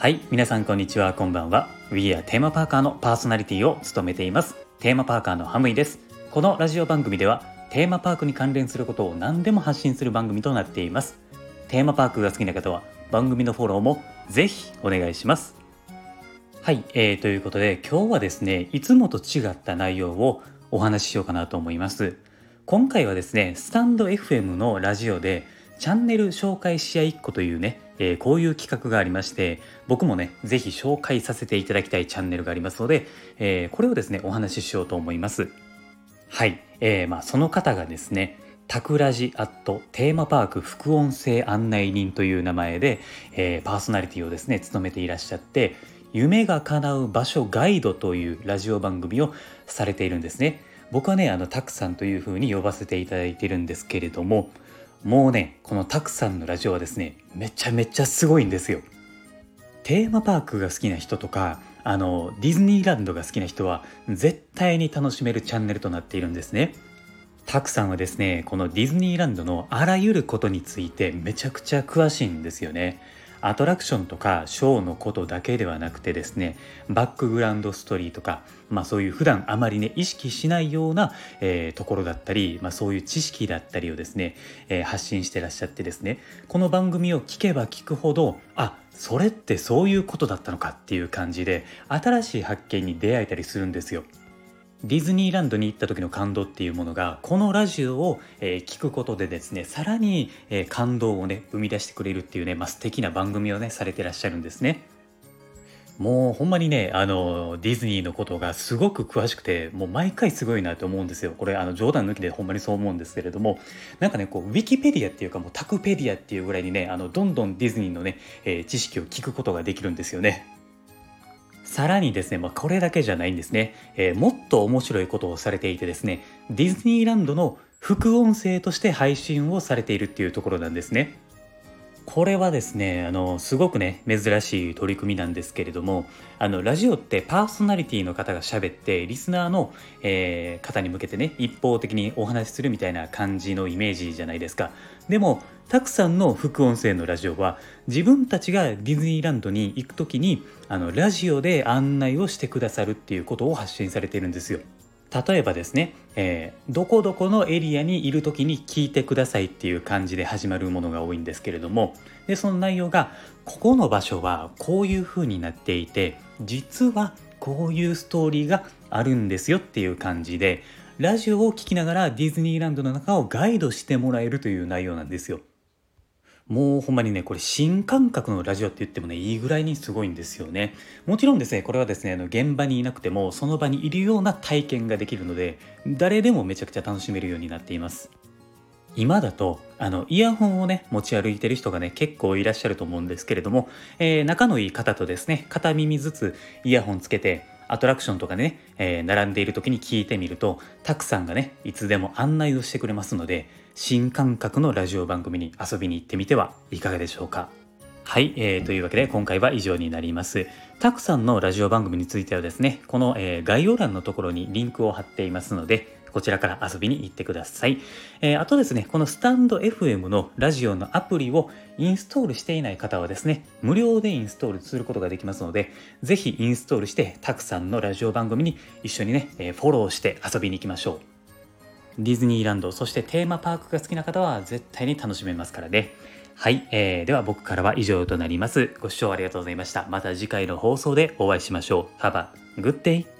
はい皆さんこんにちは。こんばんは。We are テーマパーカーのパーソナリティを務めています。テーマパーカーのハムイです。このラジオ番組ではテーマパークに関連することを何でも発信する番組となっています。テーマパークが好きな方は番組のフォローもぜひお願いします。はい、えー、ということで今日はですねいつもと違った内容をお話ししようかなと思います。今回はですねスタンド FM のラジオでチャンネル紹介し合いっ子というね、えー、こういう企画がありまして僕もね是非紹介させていただきたいチャンネルがありますので、えー、これをですねお話ししようと思います。はい、えー、まあその方がですねタクラジアットテーマパーク副音声案内人という名前で、えー、パーソナリティをですね務めていらっしゃって夢が叶う場所ガイドというラジオ番組をされているんですね。僕はねあのたくさんというふうに呼ばせていただいているんですけれどももうねこのたくさんのラジオはですねめちゃめちゃすごいんですよ。テーマパークが好きな人とかあのディズニーランドが好きな人は絶対に楽しめるチャンネルとなっているんですね。たくさんはですねこのディズニーランドのあらゆることについてめちゃくちゃ詳しいんですよね。アトラクションとかショーのことだけではなくてですねバックグラウンドストーリーとか、まあ、そういう普段あまりね意識しないような、えー、ところだったり、まあ、そういう知識だったりをですね、えー、発信してらっしゃってですねこの番組を聞けば聞くほどあそれってそういうことだったのかっていう感じで新しい発見に出会えたりするんですよ。ディズニーランドに行った時の感動っていうものがこのラジオを、え、聞くことでですねさらに、え、感動をね生み出してくれるっていうね、まあ、素敵な番組をねされてらっしゃるんですね。もうほんまにねあのディズニーのことがすごく詳しくてもう毎回すごいなと思うんですよこれあの冗談抜きでほんまにそう思うんですけれどもなんかねこうウィキペディアっていうかもうタクペディアっていうぐらいにねあのどんどんディズニーのね、えー、知識を聞くことができるんですよね。さらにですね、まあ、これだけじゃないんですね、えー、もっと面白いことをされていてですね、ディズニーランドの副音声として配信をされているっていうところなんですね。これはですねあのすごくね珍しい取り組みなんですけれどもあのラジオってパーソナリティの方が喋ってリスナーの、えー、方に向けてね一方的にお話しするみたいな感じのイメージじゃないですかでもたくさんの副音声のラジオは自分たちがディズニーランドに行く時にあのラジオで案内をしてくださるっていうことを発信されてるんですよ。例えばですね、えー、どこどこのエリアにいる時に聞いてくださいっていう感じで始まるものが多いんですけれどもでその内容がここの場所はこういう風になっていて実はこういうストーリーがあるんですよっていう感じでラジオを聴きながらディズニーランドの中をガイドしてもらえるという内容なんですよ。もうほんまにねこれ新感覚のラジオって言ってもねいいぐらいにすごいんですよね。もちろんですねこれはですねあの現場にいなくてもその場にいるような体験ができるので誰でもめちゃくちゃ楽しめるようになっています。今だとあのイヤホンをね持ち歩いてる人がね結構いらっしゃると思うんですけれども、えー、仲のいい方とですね片耳ずつイヤホンつけてアトラクションとかね、えー、並んでいる時に聞いてみるとたくさんがねいつでも案内をしてくれますので新感覚のラジオ番組に遊びに行ってみてはいかがでしょうかはい、えー、というわけで今回は以上になります。たくさんのラジオ番組についてはですね、この、えー、概要欄のところにリンクを貼っていますので、こちらから遊びに行ってください。えー、あとですね、このスタンド FM のラジオのアプリをインストールしていない方はですね、無料でインストールすることができますので、ぜひインストールして、たくさんのラジオ番組に一緒にね、え、フォローして遊びに行きましょう。ディズニーランド、そしてテーマパークが好きな方は絶対に楽しめますからね。はい、えー、では僕からは以上となります。ご視聴ありがとうございました。また次回の放送でお会いしましょう。Have a good day!